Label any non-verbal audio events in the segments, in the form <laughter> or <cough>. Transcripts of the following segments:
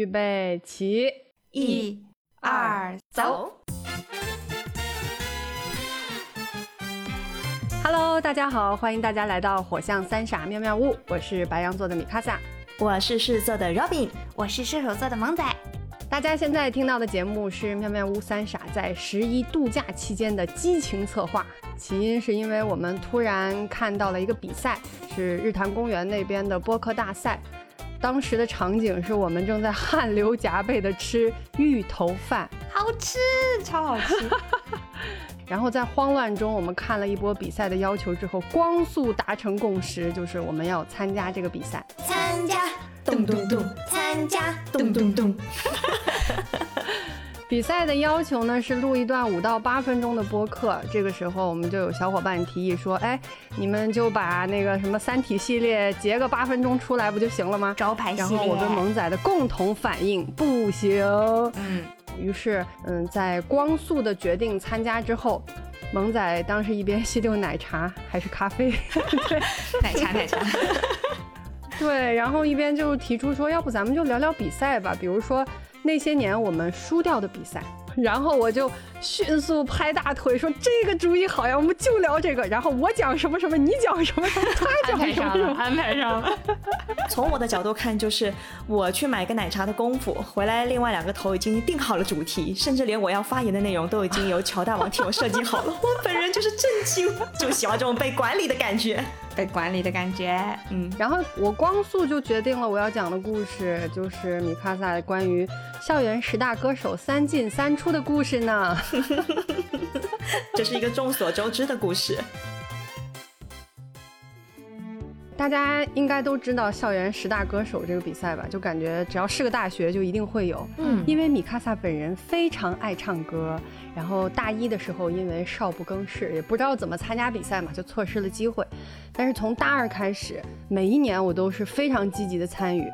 预备起，一、二，走。Hello，大家好，欢迎大家来到火象三傻妙妙屋，我是白羊座的米卡萨。我是狮子座的 Robin，我是射手座的萌仔。大家现在听到的节目是妙妙屋三傻在十一度假期间的激情策划，起因是因为我们突然看到了一个比赛，是日坛公园那边的播客大赛。当时的场景是我们正在汗流浃背的吃芋头饭，好吃，超好吃。<laughs> 然后在慌乱中，我们看了一波比赛的要求之后，光速达成共识，就是我们要参加这个比赛。参加，咚咚咚，参加，咚咚咚。<laughs> 比赛的要求呢是录一段五到八分钟的播客。这个时候，我们就有小伙伴提议说：“哎，你们就把那个什么《三体》系列截个八分钟出来，不就行了吗？”招牌系列。然后我跟萌仔的共同反应不行。嗯。于是，嗯，在光速的决定参加之后，萌仔当时一边吸溜奶茶还是咖啡，对，奶茶奶茶，对，然后一边就提出说，要不咱们就聊聊比赛吧，比如说那些年我们输掉的比赛。然后我就迅速拍大腿说：“这个主意好呀，我们就聊这个。”然后我讲什么什么，你讲什么什么，他讲什么什么，安排上了。从我的角度看，就是我去买个奶茶的功夫，回来另外两个头已经定好了主题，甚至连我要发言的内容都已经由乔大王替我设计好了。我本人就是震惊，就喜欢这种被管理的感觉，被管理的感觉。嗯，然后我光速就决定了我要讲的故事，就是米卡萨关于校园十大歌手三进三出的故事呢。<laughs> 这是一个众所周知的故事。大家应该都知道校园十大歌手这个比赛吧？就感觉只要是个大学就一定会有。嗯，因为米卡萨本人非常爱唱歌，然后大一的时候因为少不更事，也不知道怎么参加比赛嘛，就错失了机会。但是从大二开始，每一年我都是非常积极的参与，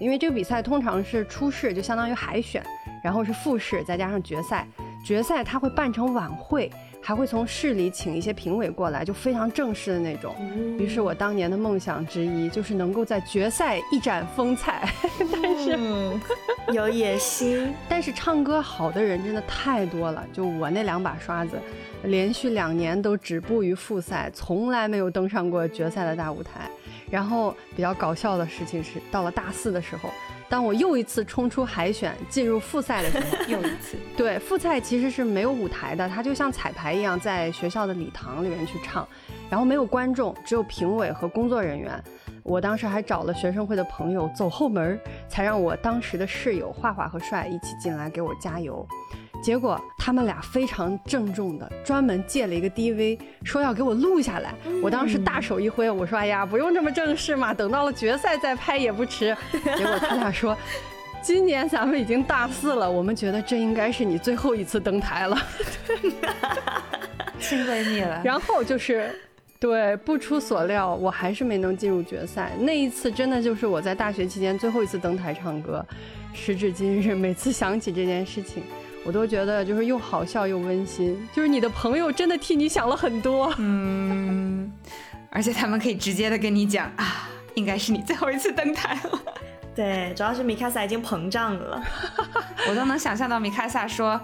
因为这个比赛通常是初试，就相当于海选，然后是复试，再加上决赛。决赛它会办成晚会，还会从市里请一些评委过来，就非常正式的那种。于是我当年的梦想之一就是能够在决赛一展风采。<laughs> 但是、嗯、<laughs> 有野心，但是唱歌好的人真的太多了。就我那两把刷子，连续两年都止步于复赛，从来没有登上过决赛的大舞台。然后比较搞笑的事情是，到了大四的时候。当我又一次冲出海选，进入复赛的时候，<laughs> 又一次，对复赛其实是没有舞台的，它就像彩排一样，在学校的礼堂里面去唱，然后没有观众，只有评委和工作人员。我当时还找了学生会的朋友走后门，才让我当时的室友画画和帅一起进来给我加油。结果他们俩非常郑重的专门借了一个 DV，说要给我录下来。我当时大手一挥，我说：“哎呀，不用这么正式嘛，等到了决赛再拍也不迟。”结果他俩说：“今年咱们已经大四了，我们觉得这应该是你最后一次登台了。” <laughs> 亲闺蜜了。然后就是，对，不出所料，我还是没能进入决赛。那一次真的就是我在大学期间最后一次登台唱歌。时至今日，每次想起这件事情。我都觉得就是又好笑又温馨，就是你的朋友真的替你想了很多，嗯，而且他们可以直接的跟你讲啊，应该是你最后一次登台了。对，主要是米卡萨已经膨胀了，<laughs> 我都能想象到米卡萨说，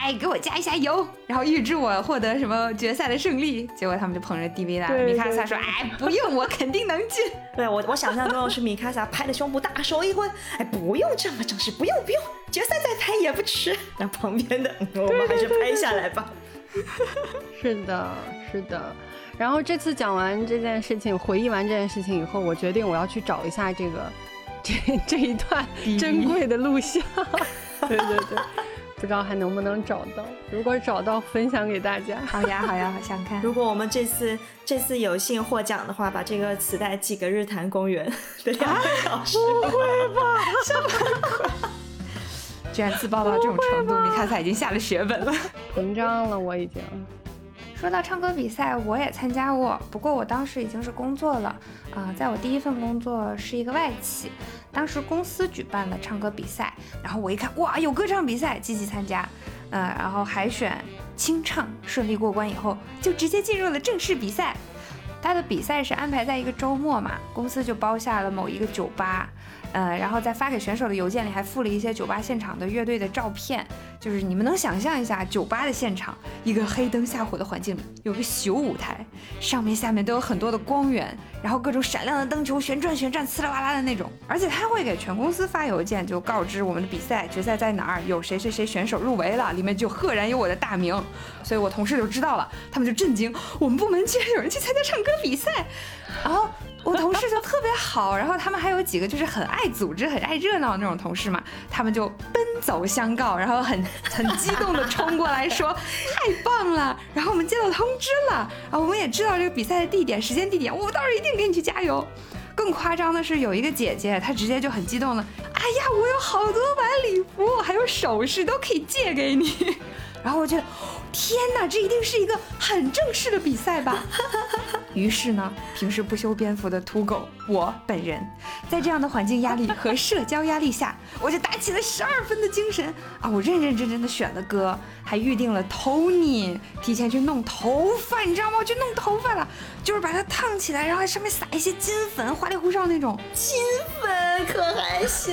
哎，给我加一下油，然后预祝我获得什么决赛的胜利。结果他们就捧着 DV 来了，米卡萨说，哎，不用，我肯定能进。<laughs> 对我，我想象中是米卡萨拍着胸脯大手一挥，哎，不用这么正式，不用不用，决赛再拍也不迟。<laughs> 那旁边的，我们还是拍下来吧。<laughs> 是的，是的。然后这次讲完这件事情，回忆完这件事情以后，我决定我要去找一下这个这这一段珍贵的录像。对对对。不知道还能不能找到，如果找到，分享给大家。好呀，好呀，好想看。如果我们这次这次有幸获奖的话，把这个磁带寄给日坛公园的两位老师。不会吧？居然自爆到这种程度，米卡萨已经下了血本了，膨胀了，我已经。说到唱歌比赛，我也参加过，不过我当时已经是工作了啊、呃，在我第一份工作是一个外企，当时公司举办了唱歌比赛，然后我一看，哇，有歌唱比赛，积极参加，嗯、然后海选清唱顺利过关以后，就直接进入了正式比赛。他的比赛是安排在一个周末嘛，公司就包下了某一个酒吧，呃，然后在发给选手的邮件里还附了一些酒吧现场的乐队的照片，就是你们能想象一下，酒吧的现场，一个黑灯瞎火的环境里，有个小舞台，上面下面都有很多的光源，然后各种闪亮的灯球旋转旋转，呲啦哇啦的那种，而且他会给全公司发邮件，就告知我们的比赛决赛在哪儿，有谁谁谁选手入围了，里面就赫然有我的大名，所以我同事就知道了，他们就震惊，我们部门竟然有人去参加唱歌比赛，然后。我同事就特别好，然后他们还有几个就是很爱组织、很爱热闹的那种同事嘛，他们就奔走相告，然后很很激动的冲过来说太棒了，然后我们接到通知了，啊，我们也知道这个比赛的地点、时间、地点，我到时候一定给你去加油。更夸张的是，有一个姐姐，她直接就很激动了，哎呀，我有好多晚礼服，还有首饰都可以借给你。<laughs> 然后我就，天哪，这一定是一个很正式的比赛吧？<laughs> 于是呢，平时不修边幅的土狗我本人，在这样的环境压力和社交压力下，我就打起了十二分的精神啊！我认认真真的选了歌，还预定了 Tony，提前去弄头发，你知道吗？我去弄头发了，就是把它烫起来，然后在上面撒一些金粉，花里胡哨那种。金粉可害羞，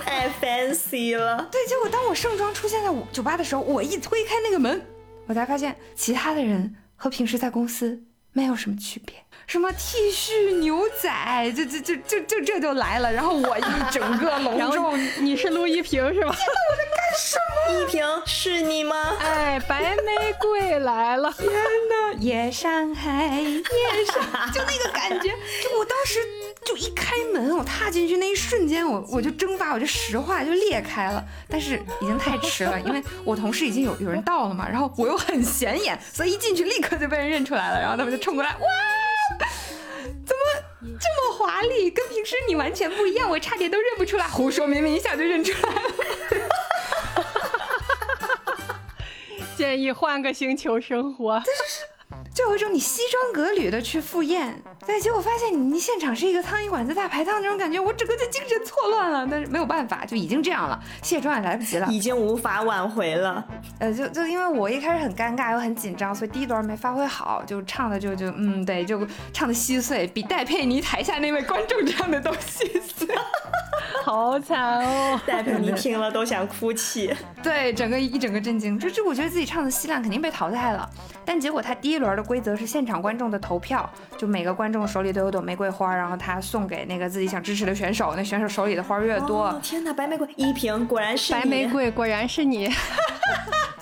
太 fancy 了。对，结果当我盛装出现在酒吧的时候，我一推开那个门，我才发现其他的人和平时在公司没有什么区别。什么 T 恤、牛仔，这这这这这这就来了。然后我一整个 <laughs> 隆重，你是陆一平是吧？<laughs> 天哪，我在干什么？一平是你吗？哎，白玫瑰来了！天哪，夜上海，夜上海，就那个感觉，就我当时。就一开门，我踏进去那一瞬间，我 <laughs> 我就蒸发，我就石化就裂开了。但是已经太迟了，因为我同事已经有有人到了嘛，然后我又很显眼，所以一进去立刻就被人认出来了。然后他们就冲过来，哇，怎么这么华丽，跟平时你完全不一样，我差点都认不出来。<laughs> 胡说，明明一下就认出来了。<laughs> 建议换个星球生活。就有一种你西装革履的去赴宴，对，结果发现你你现场是一个苍蝇馆子大排档那种感觉，我整个就精神错乱了。但是没有办法，就已经这样了，卸妆也来不及了，<laughs> 已经无法挽回了。呃，就就因为我一开始很尴尬又很紧张，所以第一段没发挥好，就唱的就就嗯对，就唱的稀碎，比戴佩妮台下那位观众唱的都稀碎，好惨哦！戴佩妮听了都想哭泣。对，整个一整个震惊，就就我觉得自己唱的稀烂，肯定被淘汰了。但结果他第一轮的规则是现场观众的投票，就每个观众手里都有朵玫瑰花，然后他送给那个自己想支持的选手，那选手手里的花越多，天哪，白玫瑰一瓶果然是白玫瑰，果然是你。<laughs>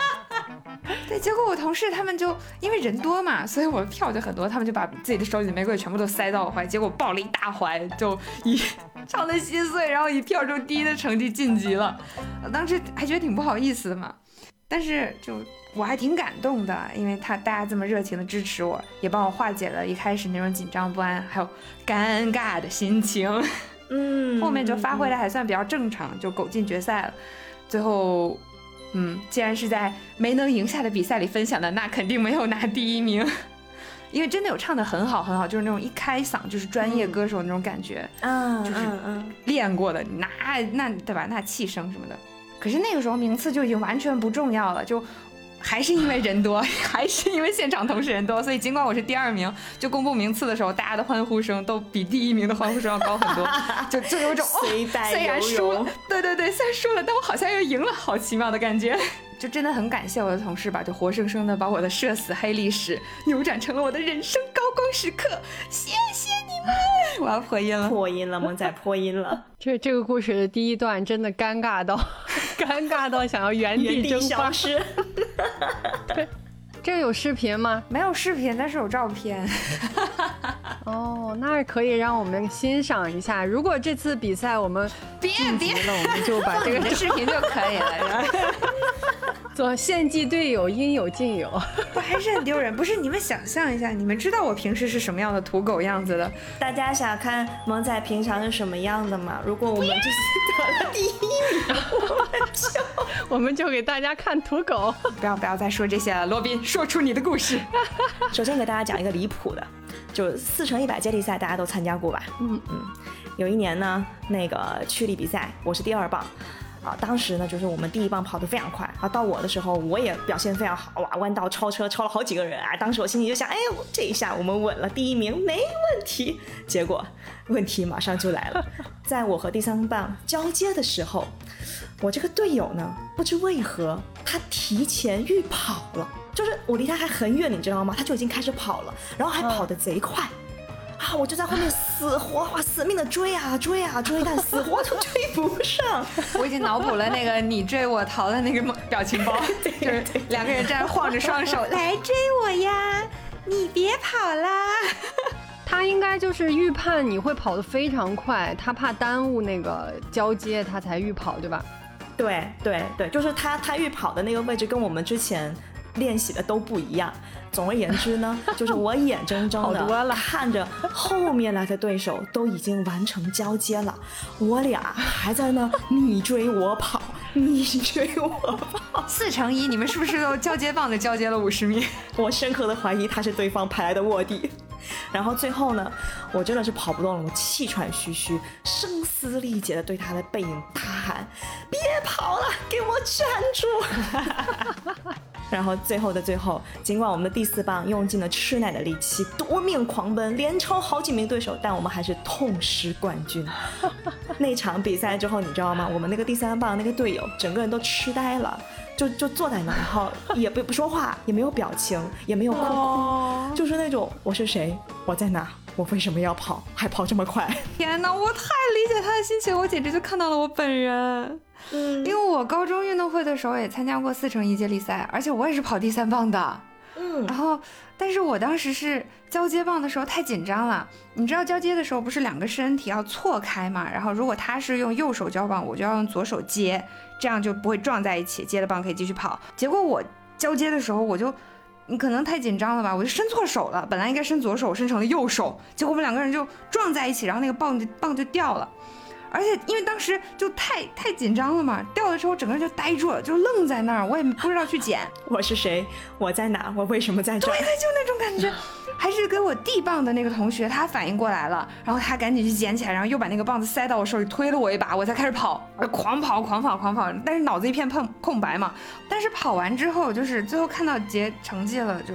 <laughs> 对，结果我同事他们就因为人多嘛，所以我的票就很多，他们就把自己的手里的玫瑰全部都塞到我怀，结果抱了一大怀，就以唱的心碎，然后以票中第一的成绩晋级了。当时还觉得挺不好意思的嘛，但是就。我还挺感动的，因为他大家这么热情的支持我，也帮我化解了一开始那种紧张不安还有尴尬的心情。嗯，后面就发挥的还算比较正常，就苟进决赛了。最后，嗯，既然是在没能赢下的比赛里分享的，那肯定没有拿第一名，因为真的有唱的很好很好，就是那种一开嗓就是专业歌手那种感觉，嗯，就是练过的，那那对吧？那气声什么的。可是那个时候名次就已经完全不重要了，就。还是因为人多，<laughs> 还是因为现场同事人多，所以尽管我是第二名，就公布名次的时候，大家的欢呼声都比第一名的欢呼声要高很多，<laughs> 就就有种虽然输了，对对对，虽然输了，但我好像又赢了，好奇妙的感觉。<laughs> 就真的很感谢我的同事吧，就活生生的把我的社死黑历史扭转成了我的人生高光时刻，谢谢你们！我要破音了，破音了，萌仔破音了。这这个故事的第一段真的尴尬到，<laughs> 尴尬到想要原地蒸发。对，这有视频吗？没有视频，但是有照片。<laughs> 哦，那可以让我们欣赏一下。如果这次比赛我们别别了，我们就把这个视频就可以了。<laughs> 做献祭队友，应有尽有。<laughs> 不还是很丢人？不是你们想象一下，你们知道我平时是什么样的土狗样子的？大家想看萌仔平常是什么样的吗？如果我们这次得了第一名，我们就我们就给大家看土狗。<laughs> 不要不要再说这些了，罗宾，说出你的故事。<laughs> 首先给大家讲一个离谱的，就四乘一百接力赛，大家都参加过吧？嗯嗯。有一年呢，那个区里比赛，我是第二棒。啊，当时呢，就是我们第一棒跑得非常快啊，到我的时候，我也表现非常好，哇，弯道超车超了好几个人啊，当时我心里就想，哎，这一下我们稳了，第一名没问题。结果问题马上就来了，<laughs> 在我和第三棒交接的时候，我这个队友呢，不知为何他提前预跑了，就是我离他还很远，你知道吗？他就已经开始跑了，然后还跑得贼快。啊！我就在后面死活哇死命的追啊追啊追，但死活都追不上。<laughs> 我已经脑补了那个你追我逃的那个表情包，<laughs> 就是两个人站着晃着双手来追我呀！<laughs> 你别跑啦！他应该就是预判你会跑得非常快，他怕耽误那个交接，他才预跑，对吧？对对对，就是他他预跑的那个位置跟我们之前练习的都不一样。总而言之呢，<laughs> 就是我眼睁睁的看着后面来的对手都已经完成交接了，我俩还在那你追我跑，你追我跑，四乘一，你们是不是都交接棒的交接了五十米？<laughs> 我深刻的怀疑他是对方派来的卧底。然后最后呢，我真的是跑不动了，我气喘吁吁、声嘶力竭的对他的背影大喊：“别跑了，给我站住！” <laughs> 然后最后的最后，尽管我们的第四棒用尽了吃奶的力气，夺命狂奔，连超好几名对手，但我们还是痛失冠军。那场比赛之后，你知道吗？我们那个第三棒那个队友，整个人都痴呆了，就就坐在那，然后也不不说话，也没有表情，也没有哭哭，就是那种我是谁，我在哪，我为什么要跑，还跑这么快？<laughs> 天哪，我太理解他的心情，我简直就看到了我本人。嗯，因为我高中运动会的时候也参加过四乘一接力赛，而且我也是跑第三棒的。嗯，然后，但是我当时是交接棒的时候太紧张了。你知道交接的时候不是两个身体要错开嘛？然后如果他是用右手交棒，我就要用左手接，这样就不会撞在一起，接了棒可以继续跑。结果我交接的时候，我就你可能太紧张了吧，我就伸错手了，本来应该伸左手，伸成了右手，结果我们两个人就撞在一起，然后那个棒就棒就掉了。而且因为当时就太太紧张了嘛，掉的时候整个人就呆住了，就愣在那儿，我也不知道去捡。<laughs> 我是谁？我在哪？我为什么在这？对对，就那种感觉。<laughs> 还是给我递棒的那个同学，他反应过来了，然后他赶紧去捡起来，然后又把那个棒子塞到我手里，推了我一把，我才开始跑，狂跑狂跑狂跑，但是脑子一片空空白嘛。但是跑完之后，就是最后看到结成绩了，就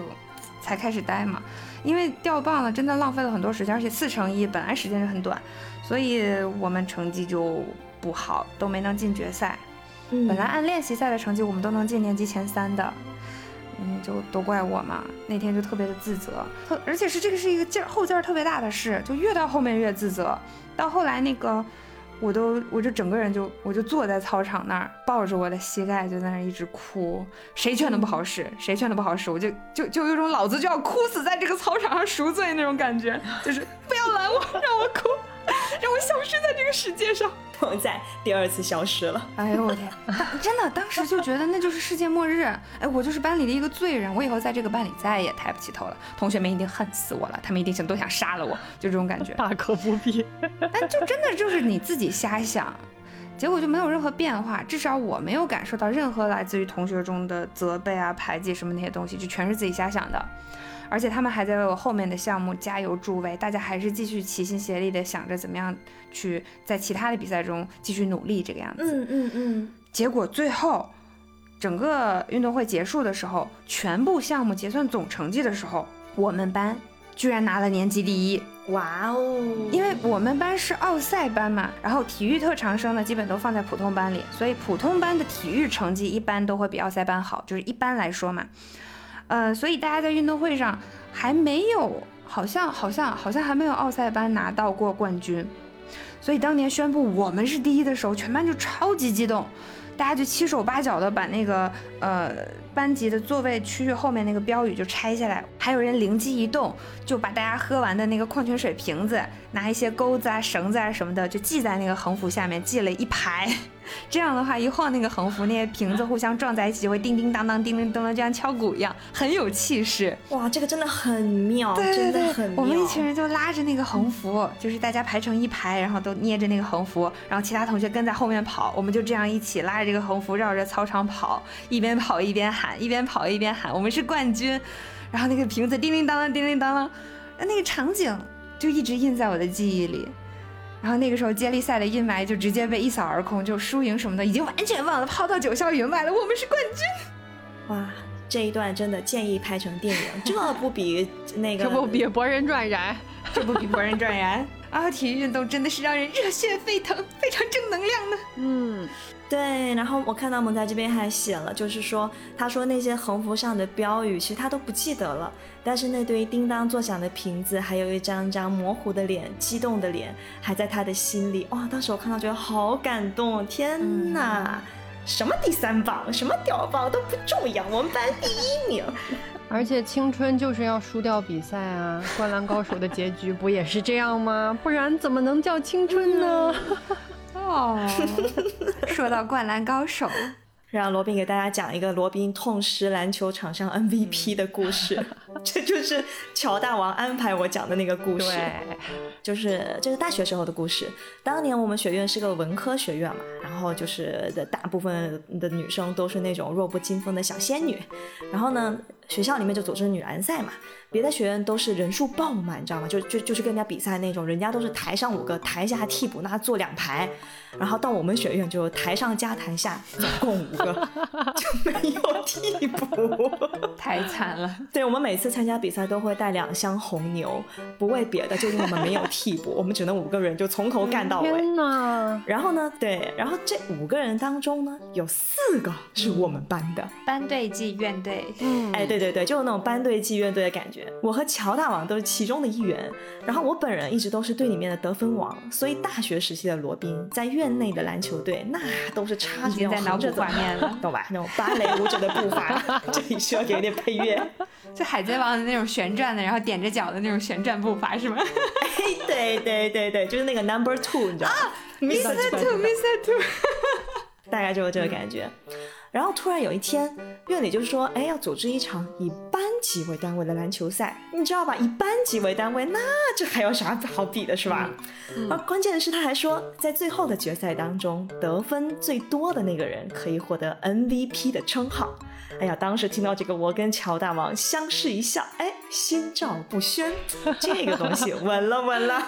才开始呆嘛。因为掉棒了，真的浪费了很多时间，而且四乘一本来时间就很短。所以我们成绩就不好，都没能进决赛。本来按练习赛的成绩，我们都能进年级前三的。嗯，就都怪我嘛。那天就特别的自责，特而且是这个是一个劲儿后劲儿特别大的事，就越到后面越自责。到后来那个，我都我就整个人就我就坐在操场那儿，抱着我的膝盖就在那儿一直哭。谁劝都不好使，谁劝都不好使，我就就就有种老子就要哭死在这个操场上赎罪那种感觉，就是不要拦我，让我哭。<laughs> 让我消失在这个世界上，我在第二次消失了。哎呦我天，真的，当时就觉得那就是世界末日。哎，我就是班里的一个罪人，我以后在这个班里再也抬不起头了。同学们一定恨死我了，他们一定想都想杀了我，就这种感觉。大可不必。<laughs> 但就真的就是你自己瞎想，结果就没有任何变化。至少我没有感受到任何来自于同学中的责备啊、排挤什么那些东西，就全是自己瞎想的。而且他们还在为我后面的项目加油助威，大家还是继续齐心协力的想着怎么样去在其他的比赛中继续努力，这个样子。嗯嗯嗯。结果最后，整个运动会结束的时候，全部项目结算总成绩的时候，我们班居然拿了年级第一！哇哦！因为我们班是奥赛班嘛，然后体育特长生呢基本都放在普通班里，所以普通班的体育成绩一般都会比奥赛班好，就是一般来说嘛。呃，所以大家在运动会上还没有，好像好像好像还没有奥赛班拿到过冠军，所以当年宣布我们是第一的时候，全班就超级激动，大家就七手八脚的把那个呃班级的座位区域后面那个标语就拆下来，还有人灵机一动，就把大家喝完的那个矿泉水瓶子拿一些钩子啊、绳子啊什么的，就系在那个横幅下面，系了一排。<laughs> 这样的话，一晃那个横幅，那些瓶子互相撞在一起，就会叮叮当当、叮叮当当，就像敲鼓一样，很有气势。哇，这个真的很妙，真的很妙。我们一群人就拉着那个横幅，就是大家排成一排，然后都捏着那个横幅，然后其他同学跟在后面跑，我们就这样一起拉着这个横幅绕着操场跑，一边跑一边喊，一边跑一边喊，我们是冠军。然后那个瓶子叮叮当当、叮叮当当，那个场景就一直印在我的记忆里。然后那个时候接力赛的阴霾就直接被一扫而空，就输赢什么的已经完全忘了，抛到九霄云外了。我们是冠军！哇，这一段真的建议拍成电影，这不比那个这不比《博人传》燃，<laughs> 这不比《博人传》燃啊！体育运动真的是让人热血沸腾，非常正能量呢。嗯。对，然后我看到蒙在这边还写了，就是说，他说那些横幅上的标语，其实他都不记得了，但是那堆叮当作响的瓶子，还有一张张模糊的脸、激动的脸，还在他的心里。哇，当时我看到觉得好感动，天哪！什么第三棒，什么屌棒都不重要，我们班第一名。而且青春就是要输掉比赛啊！灌篮高手的结局不也是这样吗？不然怎么能叫青春呢？<laughs> 哦，<laughs> 说到灌篮高手，<laughs> 让罗宾给大家讲一个罗宾痛失篮球场上 MVP 的故事。这就是乔大王安排我讲的那个故事，就是这是大学时候的故事。当年我们学院是个文科学院嘛，然后就是的大部分的女生都是那种弱不禁风的小仙女，然后呢，学校里面就组织女篮赛嘛。别的学院都是人数爆满，你知道吗？就就就是跟人家比赛那种，人家都是台上五个，台下替补那坐两排，然后到我们学院就台上加台下总共五个，<laughs> 就没有替补，太惨了。对我们每次参加比赛都会带两箱红牛，不为别的，就因为我们没有替补，<laughs> 我们只能五个人就从头干到尾。天哪！然后呢，对，然后这五个人当中呢，有四个是我们班的，班队即院队。嗯，哎，对对对，就是那种班队即院队的感觉。我和乔大王都是其中的一员，然后我本人一直都是队里面的得分王，所以大学时期的罗宾在院内的篮球队那都是差距在脑补画面了，<laughs> 懂吧？那种芭蕾舞者的步伐，<laughs> 这里需要给点配乐，<laughs> 就海贼王的那种旋转的，然后踮着脚的那种旋转步伐是吗？哎，对对对对，就是那个 Number Two，你知道吗？Mr. Two，Mr. Two，大概就是这个感觉。然后突然有一天，院里就说：“哎，要组织一场以班级为单位的篮球赛，你知道吧？以班级为单位，那这还有啥好比的，是吧？而关键的是，他还说，在最后的决赛当中，得分最多的那个人可以获得 MVP 的称号。哎呀，当时听到这个，我跟乔大王相视一笑，哎，心照不宣，这个东西稳了稳了，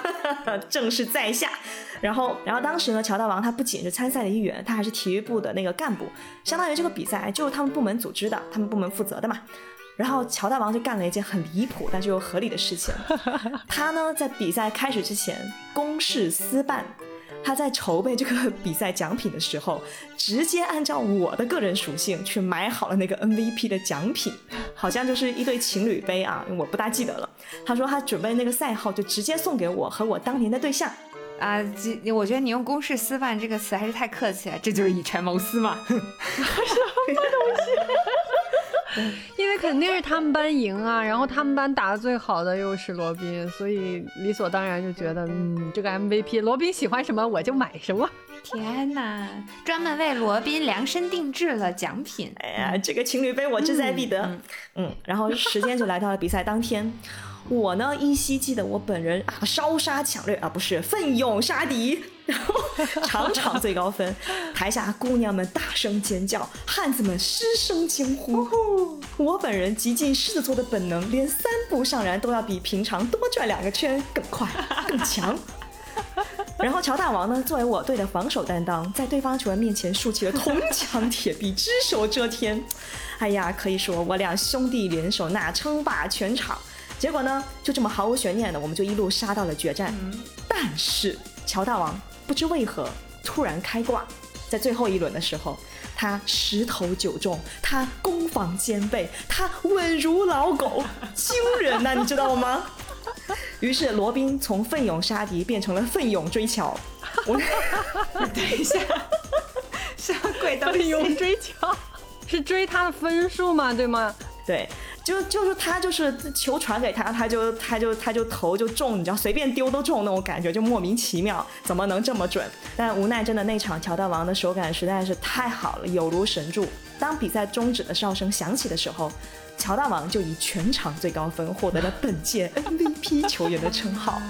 正是在下。”然后，然后当时呢，乔大王他不仅是参赛的一员，他还是体育部的那个干部，相当于这个比赛就是他们部门组织的，他们部门负责的嘛。然后乔大王就干了一件很离谱但是又合理的事情，他呢在比赛开始之前公事私办，他在筹备这个比赛奖品的时候，直接按照我的个人属性去买好了那个 MVP 的奖品，好像就是一对情侣杯啊，我不大记得了。他说他准备那个赛号就直接送给我和我当年的对象。啊，这我觉得你用“公事私办”这个词还是太客气了，这就是以权谋私嘛。<laughs> <laughs> 什么东西？<laughs> 因为肯定是他们班赢啊，然后他们班打的最好的又是罗宾，所以理所当然就觉得，嗯，这个 MVP 罗宾喜欢什么我就买什么。天哪，专门为罗宾量身定制了奖品。哎呀，这个情侣杯我志在必得。嗯，然后时间就来到了比赛当天。我呢依稀记得我本人啊烧杀抢掠啊不是奋勇杀敌，然后场场最高分，台下姑娘们大声尖叫，汉子们失声惊呼。我本人极尽狮子座的本能，连三步上篮都要比平常多转两个圈，更快更强。<laughs> 然后乔大王呢作为我队的防守担当，在对方球员面前竖起了铜墙铁壁，只手遮天。哎呀，可以说我俩兄弟联手那称霸全场。结果呢，就这么毫无悬念的，我们就一路杀到了决战。但是乔大王不知为何突然开挂，在最后一轮的时候，他十投九中，他攻防兼备，他稳如老狗，惊人呐，你知道吗？<laughs> 于是罗宾从奋勇杀敌变成了奋勇追乔。我 <laughs> 等一下，什么鬼东西？奋勇追乔是追他的分数吗？对吗？对。就就是他就是球传给他，他就他就他就头就中，你知道随便丢都中那种感觉，就莫名其妙，怎么能这么准？但无奈真的那场乔大王的手感实在是太好了，有如神助。当比赛终止的哨声响起的时候，乔大王就以全场最高分获得了本届 <laughs> MVP 球员的称号。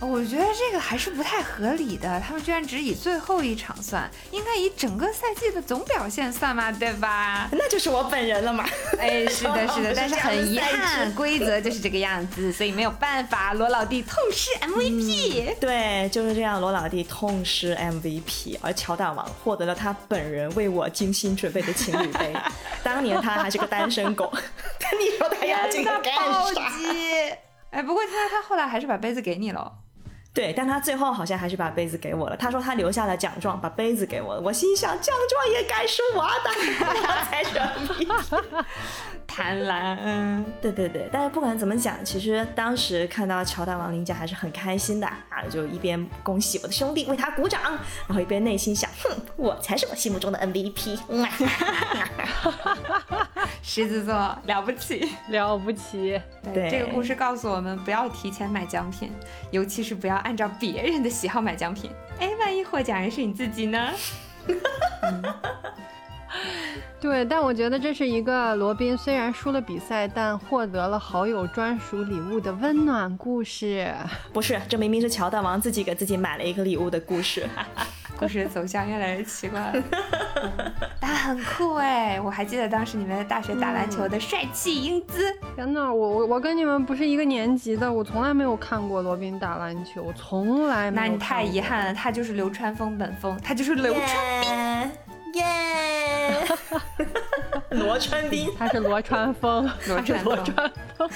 我觉得这个还是不太合理的，他们居然只以最后一场算，应该以整个赛季的总表现算嘛，对吧？那就是我本人了嘛。哎，是的，是的，<laughs> 但是很遗憾，规则就是这个样子，所以没有办法，罗老弟痛失 MVP。对，就是这样，罗老弟痛失 MVP，而乔大王获得了他本人为我精心准备的情侣杯。当年他还是个单身狗，但你说他要这个干啥？哎，不过听说他后来还是把杯子给你了。对，但他最后好像还是把杯子给我了。他说他留下了奖状，把杯子给我了。我心想，奖状也该是我的，才 <laughs> 是贪婪。嗯，对对对。但是不管怎么讲，其实当时看到乔大王领奖还是很开心的啊，就一边恭喜我的兄弟，为他鼓掌，然后一边内心想，哼，我才是我心目中的 MVP。<laughs> 狮子座了不起，了不起。对，这个故事告诉我们，不要提前买奖品，尤其是不要。按照别人的喜好买奖品，哎，万一获奖人是你自己呢？<laughs> <laughs> 对，但我觉得这是一个罗宾虽然输了比赛，但获得了好友专属礼物的温暖故事。不是，这明明是乔大王自己给自己买了一个礼物的故事。<laughs> 故事走向越来越奇怪了，<laughs> 但很酷哎！我还记得当时你们在大学打篮球的帅气英姿。天哪，我我我跟你们不是一个年级的，我从来没有看过罗宾打篮球，从来。那你太遗憾了，他就是流川枫本枫，他就是流川冰，耶！<laughs> 罗川冰，他是罗川枫，罗川罗川枫。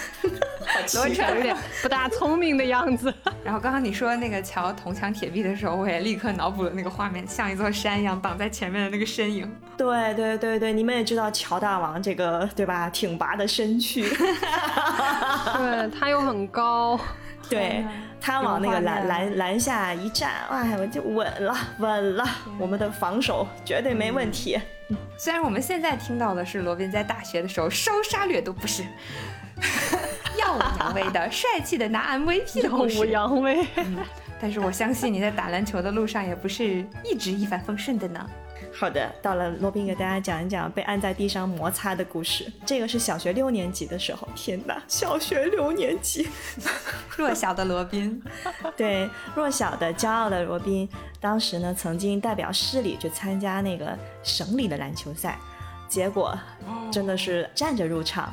罗川有点不大聪明的样子。<laughs> 然后刚刚你说那个桥铜墙铁壁的时候，我也立刻脑补了那个画面，像一座山一样挡在前面的那个身影。对对对对，你们也知道乔大王这个对吧？挺拔的身躯，<laughs> 对他又很高，对他往那个篮篮篮下一站，哎，我就稳了稳了，我们的防守绝对没问题。虽然我们现在听到的是罗宾在大学的时候烧杀掠夺，不是。<laughs> 耀武扬威的，帅气的拿 MVP 的故事。耀武扬威，但是我相信你在打篮球的路上也不是一直一帆风顺的呢。好的，到了罗宾给大家讲一讲被按在地上摩擦的故事。这个是小学六年级的时候，天哪，小学六年级，<laughs> 弱小的罗宾，<laughs> 对，弱小的骄傲的罗宾，当时呢曾经代表市里去参加那个省里的篮球赛，结果真的是站着入场。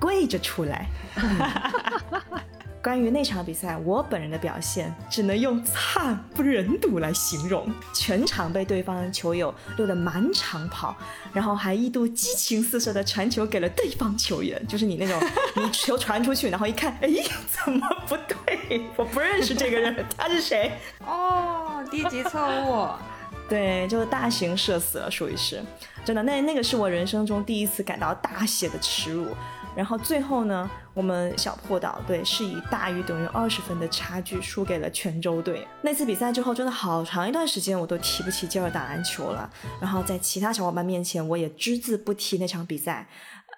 跪着出来。<laughs> 关于那场比赛，我本人的表现只能用惨不忍睹来形容。全场被对方球友溜得满场跑，然后还一度激情四射的传球给了对方球员，就是你那种，<laughs> 你球传出去，然后一看，哎，怎么不对？我不认识这个人，他是谁？哦，低级错误。对，就是大型射死了，属于是，真的，那那个是我人生中第一次感到大写的耻辱。然后最后呢，我们小破岛队是以大于等于二十分的差距输给了泉州队。那次比赛之后，真的好长一段时间我都提不起劲儿打篮球了。然后在其他小伙伴面前，我也只字不提那场比赛，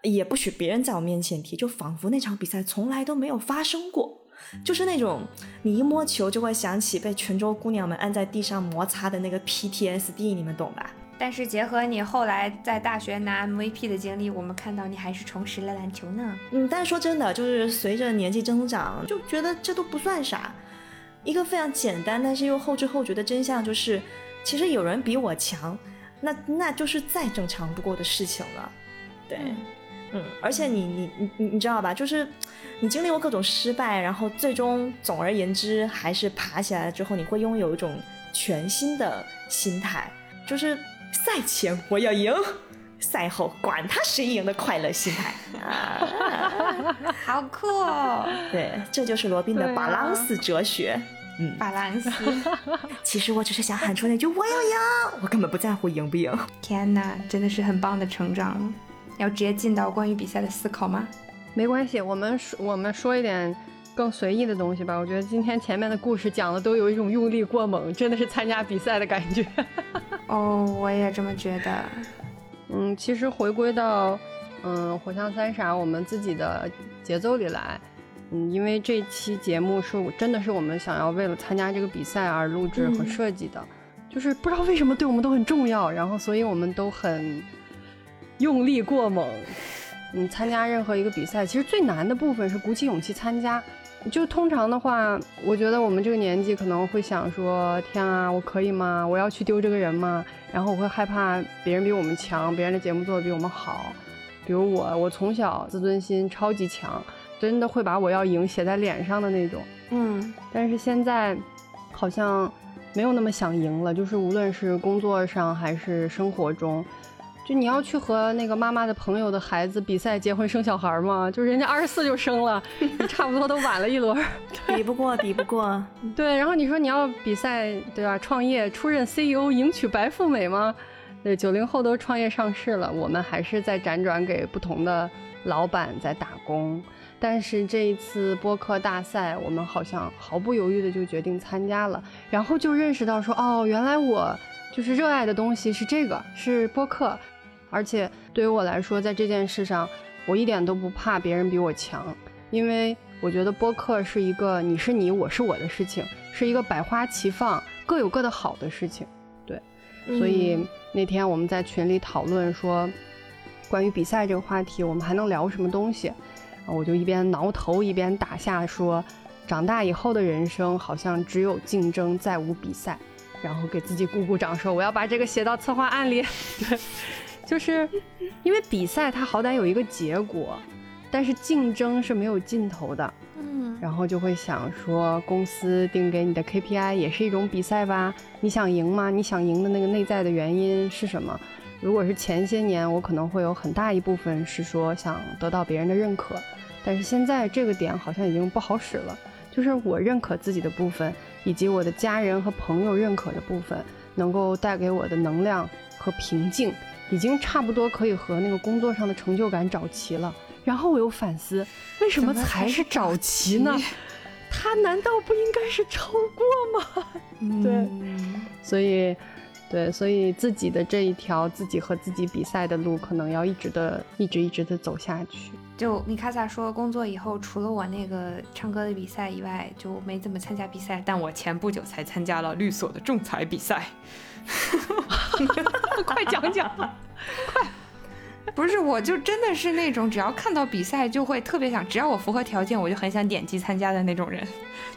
也不许别人在我面前提，就仿佛那场比赛从来都没有发生过。就是那种你一摸球就会想起被泉州姑娘们按在地上摩擦的那个 PTSD，你们懂吧？但是结合你后来在大学拿 MVP 的经历，我们看到你还是重拾了篮球呢。嗯，但是说真的，就是随着年纪增长，就觉得这都不算啥。一个非常简单，但是又后知后觉的真相就是，其实有人比我强，那那就是再正常不过的事情了。对，嗯，而且你你你你你知道吧？就是你经历过各种失败，然后最终总而言之还是爬起来了之后，你会拥有一种全新的心态，就是。赛前我要赢，赛后管他谁赢的快乐心态啊，好酷哦！<laughs> 对，这就是罗宾的巴朗斯哲学。嗯，巴朗斯。其实我只是想喊出那句我要赢，我根本不在乎赢不赢。天哪，真的是很棒的成长。要直接进到关于比赛的思考吗？没关系，我们说我们说一点更随意的东西吧。我觉得今天前面的故事讲的都有一种用力过猛，真的是参加比赛的感觉。<laughs> 哦，我也这么觉得。嗯，其实回归到嗯《火象三傻》我们自己的节奏里来，嗯，因为这期节目是我真的是我们想要为了参加这个比赛而录制和设计的，就是不知道为什么对我们都很重要，然后所以我们都很用力过猛。你参加任何一个比赛，其实最难的部分是鼓起勇气参加。就通常的话，我觉得我们这个年纪可能会想说：天啊，我可以吗？我要去丢这个人吗？然后我会害怕别人比我们强，别人的节目做的比我们好。比如我，我从小自尊心超级强，真的会把我要赢写在脸上的那种。嗯，但是现在好像没有那么想赢了，就是无论是工作上还是生活中。就你要去和那个妈妈的朋友的孩子比赛结婚生小孩吗？就人家二十四就生了，差不多都晚了一轮，<laughs> 比不过，比不过。对，然后你说你要比赛，对吧？创业出任 CEO 迎娶白富美吗？对，九零后都创业上市了，我们还是在辗转给不同的老板在打工。但是这一次播客大赛，我们好像毫不犹豫的就决定参加了，然后就认识到说，哦，原来我就是热爱的东西是这个，是播客。而且对于我来说，在这件事上，我一点都不怕别人比我强，因为我觉得播客是一个你是你，我是我的事情，是一个百花齐放、各有各的好的事情。对，所以那天我们在群里讨论说，关于比赛这个话题，我们还能聊什么东西？我就一边挠头一边打下说，长大以后的人生好像只有竞争，再无比赛。然后给自己鼓鼓掌，说我要把这个写到策划案里。对。<laughs> 就是因为比赛，它好歹有一个结果，但是竞争是没有尽头的。嗯，然后就会想说，公司定给你的 KPI 也是一种比赛吧？你想赢吗？你想赢的那个内在的原因是什么？如果是前些年，我可能会有很大一部分是说想得到别人的认可，但是现在这个点好像已经不好使了。就是我认可自己的部分，以及我的家人和朋友认可的部分，能够带给我的能量和平静。已经差不多可以和那个工作上的成就感找齐了，然后我又反思，为什么才是找齐呢？他难道不应该是超过吗？对，所以，对，所以自己的这一条自己和自己比赛的路，可能要一直的、一直一直的走下去。就米卡萨说，工作以后除了我那个唱歌的比赛以外，就没怎么参加比赛。但我前不久才参加了律所的仲裁比赛。<laughs> 快讲讲吧，快！<laughs> 不是，我就真的是那种只要看到比赛就会特别想，只要我符合条件，我就很想点击参加的那种人。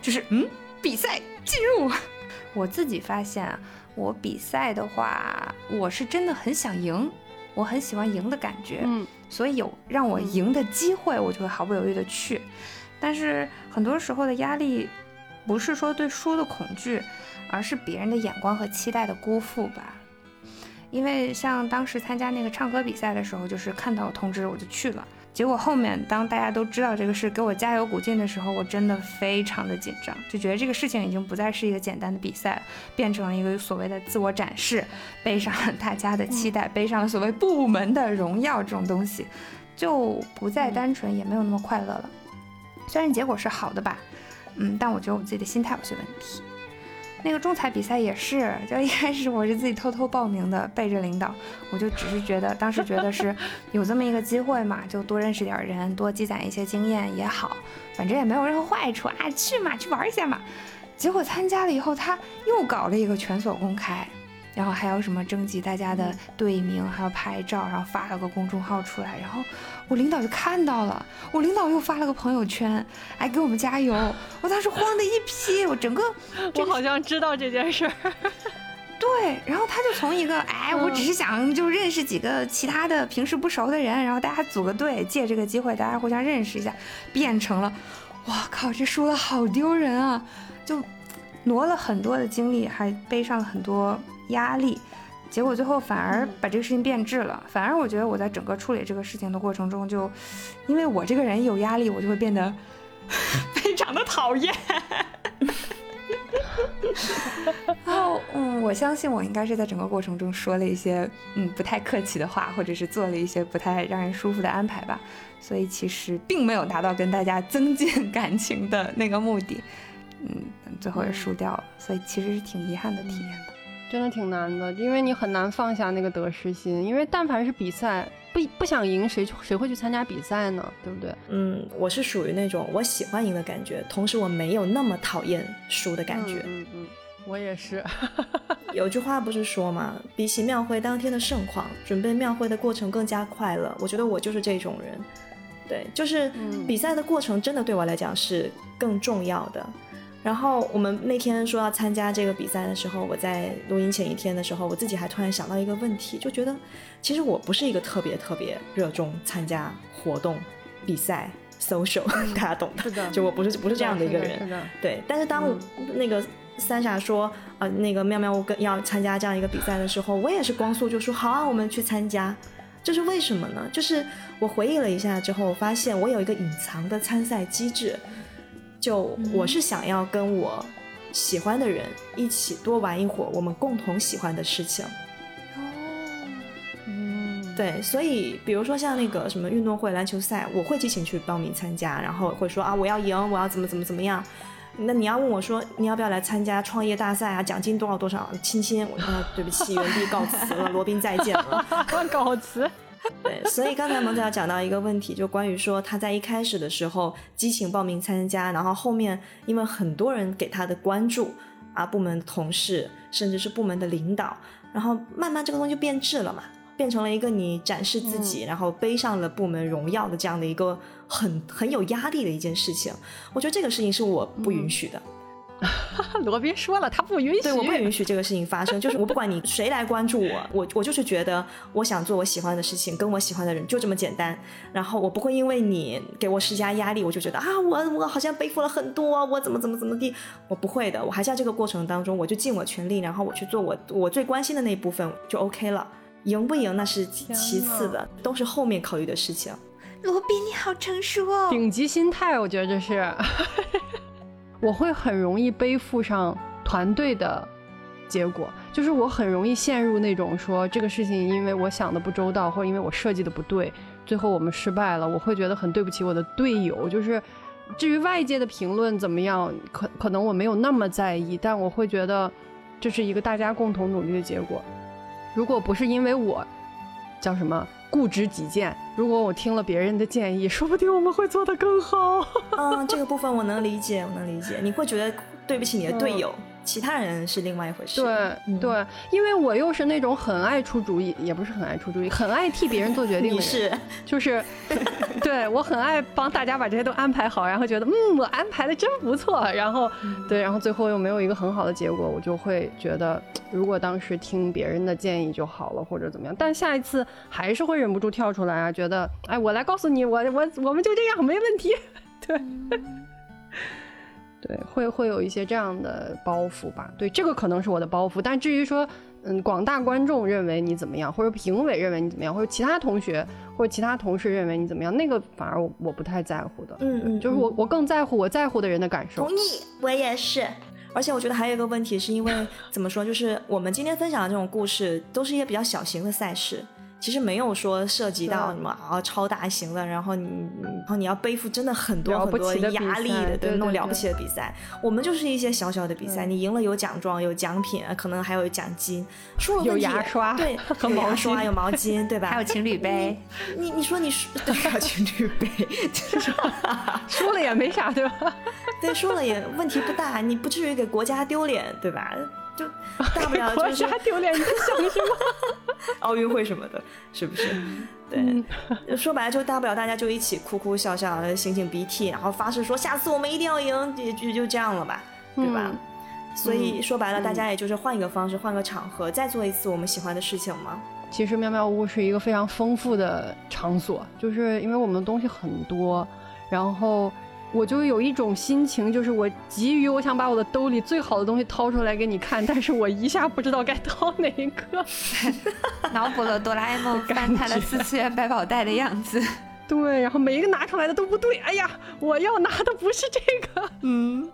就是嗯，比赛进入。<laughs> 我自己发现啊，我比赛的话，我是真的很想赢，我很喜欢赢的感觉。嗯，所以有让我赢的机会，我就会毫不犹豫的去。但是很多时候的压力，不是说对输的恐惧。而是别人的眼光和期待的辜负吧，因为像当时参加那个唱歌比赛的时候，就是看到通知我就去了，结果后面当大家都知道这个事，给我加油鼓劲的时候，我真的非常的紧张，就觉得这个事情已经不再是一个简单的比赛，变成了一个所谓的自我展示，背上了大家的期待，背上了所谓部门的荣耀这种东西，就不再单纯，也没有那么快乐了。虽然结果是好的吧，嗯，但我觉得我自己的心态有些问题。那个仲裁比赛也是，就一开始我是自己偷偷报名的，背着领导，我就只是觉得，当时觉得是有这么一个机会嘛，就多认识点人，多积攒一些经验也好，反正也没有任何坏处啊，去嘛，去玩一下嘛。结果参加了以后，他又搞了一个全所公开。然后还有什么征集大家的队名，还有拍照，然后发了个公众号出来，然后我领导就看到了，我领导又发了个朋友圈，哎，给我们加油！我当时慌的一批，我整个 <laughs> 我好像知道这件事儿。<laughs> 对，然后他就从一个哎，我只是想就认识几个其他的平时不熟的人，然后大家组个队，借这个机会大家互相认识一下，变成了，哇靠，这输了好丢人啊！就挪了很多的精力，还背上了很多。压力，结果最后反而把这个事情变质了。反而我觉得我在整个处理这个事情的过程中，就因为我这个人有压力，我就会变得 <laughs> 非常的讨厌。然后，嗯，我相信我应该是在整个过程中说了一些嗯不太客气的话，或者是做了一些不太让人舒服的安排吧。所以其实并没有达到跟大家增进感情的那个目的。嗯，最后也输掉了，所以其实是挺遗憾的体验的。真的挺难的，因为你很难放下那个得失心。因为但凡是比赛，不不想赢，谁谁会去参加比赛呢？对不对？嗯，我是属于那种我喜欢赢的感觉，同时我没有那么讨厌输的感觉。嗯嗯，我也是。<laughs> 有句话不是说嘛，比起庙会当天的盛况，准备庙会的过程更加快乐。我觉得我就是这种人，对，就是比赛的过程真的对我来讲是更重要的。然后我们那天说要参加这个比赛的时候，我在录音前一天的时候，我自己还突然想到一个问题，就觉得其实我不是一个特别特别热衷参加活动、比赛、social，<laughs> 大家懂的，就我不是不是这样的一个人，对。但是当那个三傻说，呃，那个妙妙跟要参加这样一个比赛的时候，我也是光速就说好啊，我们去参加。这是为什么呢？就是我回忆了一下之后，发现我有一个隐藏的参赛机制。就我是想要跟我喜欢的人一起多玩一会儿我们共同喜欢的事情。哦，嗯，对，所以比如说像那个什么运动会篮球赛，我会激情去报名参加，然后会说啊我要赢，我要怎么怎么怎么样。那你要问我说你要不要来参加创业大赛啊？奖金多少多少？亲亲，我说对不起，原地告辞了，罗宾再见了，<laughs> 告辞。<laughs> 对，所以刚才萌仔讲到一个问题，就关于说他在一开始的时候激情报名参加，然后后面因为很多人给他的关注啊，部门同事甚至是部门的领导，然后慢慢这个东西就变质了嘛，变成了一个你展示自己，然后背上了部门荣耀的这样的一个很很有压力的一件事情。我觉得这个事情是我不允许的。<laughs> 罗宾说了，他不允许。对，我不允许这个事情发生。就是我不管你 <laughs> 谁来关注我，我我就是觉得我想做我喜欢的事情，跟我喜欢的人就这么简单。然后我不会因为你给我施加压力，我就觉得啊，我我好像背负了很多，我怎么怎么怎么地。我不会的，我还在这个过程当中，我就尽我全力，然后我去做我我最关心的那一部分就 OK 了。赢不赢那是其次的，都是后面考虑的事情。罗宾，你好成熟哦，顶级心态，我觉得这是。我会很容易背负上团队的结果，就是我很容易陷入那种说这个事情因为我想的不周到，或者因为我设计的不对，最后我们失败了，我会觉得很对不起我的队友。就是至于外界的评论怎么样，可可能我没有那么在意，但我会觉得这是一个大家共同努力的结果。如果不是因为我叫什么固执己见，如果我听了别人的建议，<laughs> 说不定我们会做得更好。嗯，这个部分我能理解，我能理解。你会觉得对不起你的队友。其他人是另外一回事。对对，因为我又是那种很爱出主意，也不是很爱出主意，很爱替别人做决定的人。是，就是，<laughs> 对我很爱帮大家把这些都安排好，然后觉得嗯，我安排的真不错。然后，对，然后最后又没有一个很好的结果，我就会觉得，如果当时听别人的建议就好了，或者怎么样。但下一次还是会忍不住跳出来啊，觉得，哎，我来告诉你，我我我们就这样，没问题。<laughs> 对。对，会会有一些这样的包袱吧。对，这个可能是我的包袱。但至于说，嗯，广大观众认为你怎么样，或者评委认为你怎么样，或者其他同学或者其他同事认为你怎么样，那个反而我我不太在乎的。嗯嗯，就是我我更在乎我在乎的人的感受。同意，我也是。而且我觉得还有一个问题，是因为 <laughs> 怎么说，就是我们今天分享的这种故事，都是一些比较小型的赛事。其实没有说涉及到什么啊超大型的，然后你然后你要背负真的很多很多压力的，对那种了不起的比赛。我们就是一些小小的比赛，你赢了有奖状有奖品，可能还有奖金，输了有牙刷对，<laughs> 有牙刷有毛巾对吧？<laughs> 还有情侣杯。你你说你输 <laughs> 还有情侣杯，输了也没啥对吧？对，输了也问题不大，你不至于给国家丢脸对吧？就大不了 <laughs> 就是丢脸，你在想什么？<laughs> 奥运会什么的，是不是？对，说白了就大不了大家就一起哭哭笑笑，擤擤鼻涕，然后发誓说下次我们一定要赢，也就就这样了吧，对吧？所以说白了，大家也就是换一个方式，换个场合，再做一次我们喜欢的事情嘛。其实妙妙屋是一个非常丰富的场所，就是因为我们的东西很多，然后。我就有一种心情，就是我急于我想把我的兜里最好的东西掏出来给你看，但是我一下不知道该掏哪一个，<laughs> 脑补了哆啦 A 梦翻他的四次元百宝袋的样子。对，然后每一个拿出来的都不对，哎呀，我要拿的不是这个，嗯。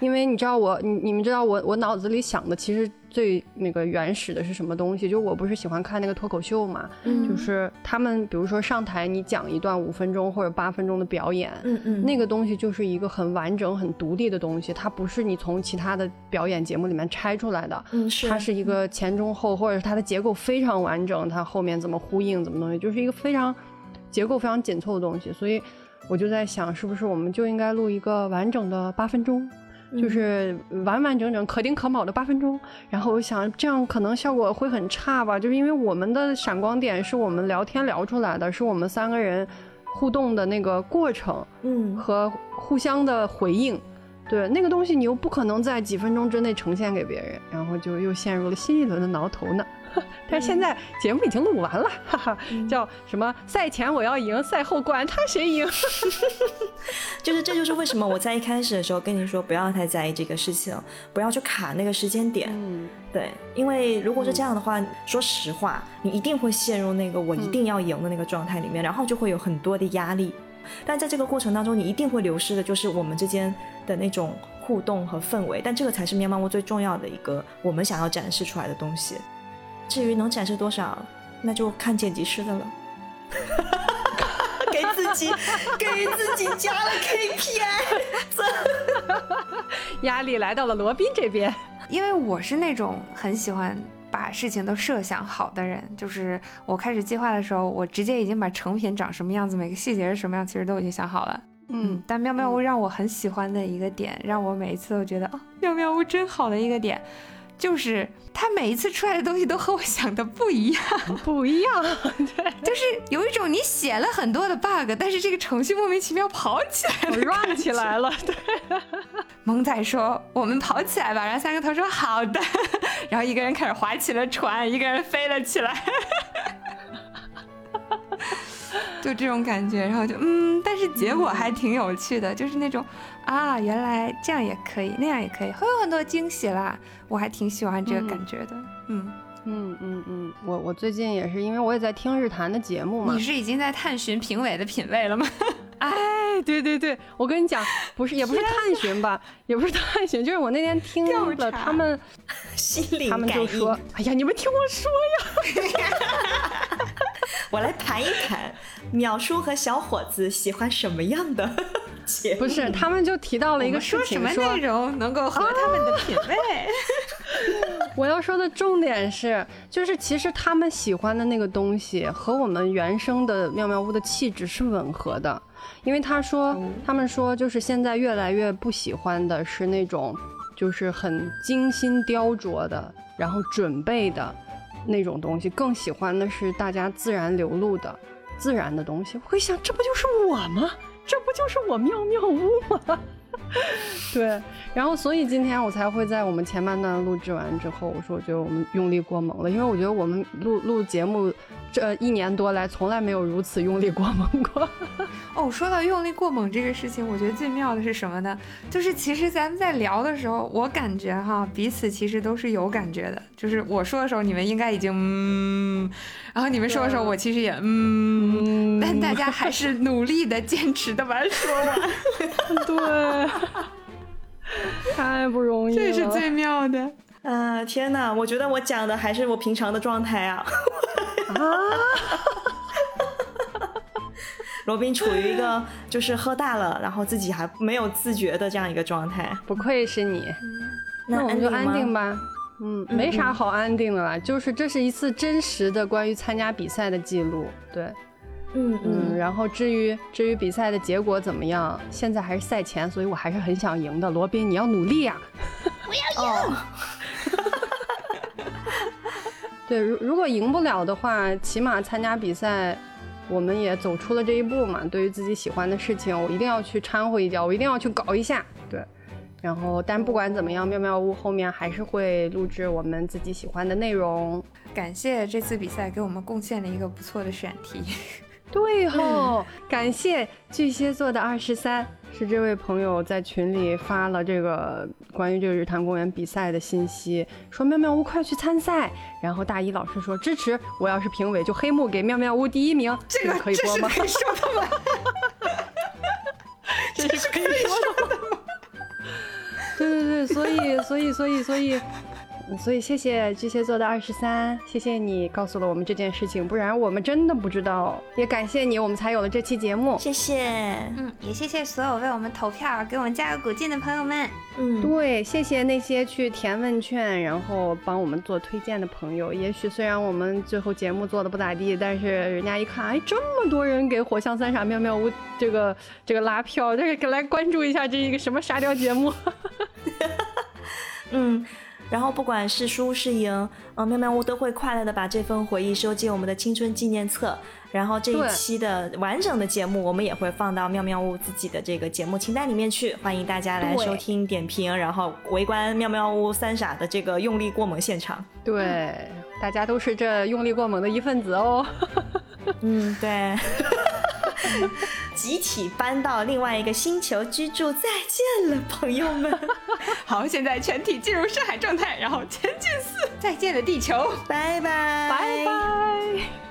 因为你知道我，你你们知道我，我脑子里想的其实最那个原始的是什么东西？就我不是喜欢看那个脱口秀嘛，就是他们比如说上台你讲一段五分钟或者八分钟的表演，嗯嗯，那个东西就是一个很完整、很独立的东西，它不是你从其他的表演节目里面拆出来的，嗯是，它是一个前中后，或者是它的结构非常完整，它后面怎么呼应怎么东西，就是一个非常结构非常紧凑的东西，所以我就在想，是不是我们就应该录一个完整的八分钟？就是完完整整、可丁可卯的八分钟。然后我想，这样可能效果会很差吧，就是因为我们的闪光点是我们聊天聊出来的，是我们三个人互动的那个过程，嗯，和互相的回应。对那个东西，你又不可能在几分钟之内呈现给别人，然后就又陷入了新一轮的挠头呢。<laughs> 但是现在节目已经录完了，哈哈，叫什么？赛前我要赢，赛后管他谁赢。<laughs> <laughs> 就是这就是为什么我在一开始的时候跟你说不要太在意这个事情，不要去卡那个时间点。嗯，对，因为如果是这样的话，说实话，你一定会陷入那个我一定要赢的那个状态里面，然后就会有很多的压力。但在这个过程当中，你一定会流失的，就是我们之间的那种互动和氛围。但这个才是喵猫屋最重要的一个我们想要展示出来的东西。至于能展示多少，那就看剪辑师的了。<laughs> 给自己给自己加了 KPI，<laughs> 压力来到了罗宾这边。因为我是那种很喜欢。把事情都设想好的人，就是我开始计划的时候，我直接已经把成品长什么样子，每个细节是什么样，其实都已经想好了。嗯，但妙妙屋让我很喜欢的一个点，让我每一次都觉得哦，妙妙屋真好的一个点。就是他每一次出来的东西都和我想的不一样，<laughs> 不一样，对，<laughs> 就是有一种你写了很多的 bug，但是这个程序莫名其妙跑起来了，run 起来了，<laughs> 对。萌仔说：“我们跑起来吧。”然后三个头说：“好的。”然后一个人开始划起了船，一个人飞了起来。就这种感觉，然后就嗯，但是结果还挺有趣的，就是那种啊，原来这样也可以，那样也可以，会有很多惊喜啦，我还挺喜欢这个感觉的，嗯嗯嗯嗯，我我最近也是，因为我也在听日坛的节目嘛，你是已经在探寻评委的品味了吗？<laughs> 哎，对对对，我跟你讲，不是也不是探寻吧，也不是探寻，就是我那天听了他们，心他们就说，哎呀，你们听我说呀。<laughs> <laughs> 我来谈一谈，淼叔和小伙子喜欢什么样的 <laughs> 节目？不是，他们就提到了一个事情，说什么内容能够合他们的品味。<laughs> 我要说的重点是，就是其实他们喜欢的那个东西和我们原生的妙妙屋的气质是吻合的，因为他说，他们说就是现在越来越不喜欢的是那种，就是很精心雕琢的，然后准备的。那种东西更喜欢的是大家自然流露的、自然的东西。我会想，这不就是我吗？<laughs> 这不就是我妙妙屋吗？<laughs> 对，然后所以今天我才会在我们前半段录制完之后，我说我觉得我们用力过猛了，因为我觉得我们录录节目这一年多来从来没有如此用力过猛过。<laughs> 哦，说到用力过猛这个事情，我觉得最妙的是什么呢？就是其实咱们在聊的时候，我感觉哈彼此其实都是有感觉的，就是我说的时候你们应该已经嗯，然后你们说的时候我其实也嗯，但大家还是努力的坚持的把它说完。<laughs> 对，<laughs> 太不容易了，这是最妙的。啊，天哪！我觉得我讲的还是我平常的状态啊。啊！<laughs> 罗宾处于一个就是喝大了，然后自己还没有自觉的这样一个状态。不愧是你，那我们就安定吧。嗯，没啥好安定的了，就是这是一次真实的关于参加比赛的记录。对。嗯嗯，然后至于至于比赛的结果怎么样，现在还是赛前，所以我还是很想赢的。罗宾，你要努力呀！<laughs> 我要赢。<laughs> 对，如如果赢不了的话，起码参加比赛，我们也走出了这一步嘛。对于自己喜欢的事情，我一定要去掺和一脚，我一定要去搞一下。对，然后但不管怎么样，妙妙屋后面还是会录制我们自己喜欢的内容。感谢这次比赛给我们贡献了一个不错的选题。<laughs> 对吼，感谢巨蟹座的二十三，是这位朋友在群里发了这个关于这个日坛公园比赛的信息，说妙妙屋快去参赛。然后大一老师说支持，我要是评委就黑幕给妙妙屋第一名。这个可以播吗？可以说的吗？<laughs> 这是可以说的吗？对 <laughs> 对对，所以所以所以所以。所以谢谢巨蟹座的二十三，谢谢你告诉了我们这件事情，不然我们真的不知道。也感谢你，我们才有了这期节目。谢谢，嗯，也谢谢所有为我们投票、给我们加油鼓劲的朋友们。嗯，对，谢谢那些去填问卷，然后帮我们做推荐的朋友。也许虽然我们最后节目做的不咋地，但是人家一看，哎，这么多人给火象三傻妙妙屋这个这个拉票，这个来关注一下这一个什么沙雕节目。<laughs> 嗯。然后不管是输是赢，嗯，妙妙屋都会快乐的把这份回忆收进我们的青春纪念册。然后这一期的完整的节目，我们也会放到妙妙屋自己的这个节目清单里面去，欢迎大家来收听点评，然后围观妙妙屋三傻的这个用力过猛现场。对，大家都是这用力过猛的一份子哦。<laughs> 嗯，对。<laughs> <laughs> 集体搬到另外一个星球居住，再见了，朋友们。<laughs> 好，现在全体进入深海状态，然后前进四，再见了，地球，拜拜，拜拜。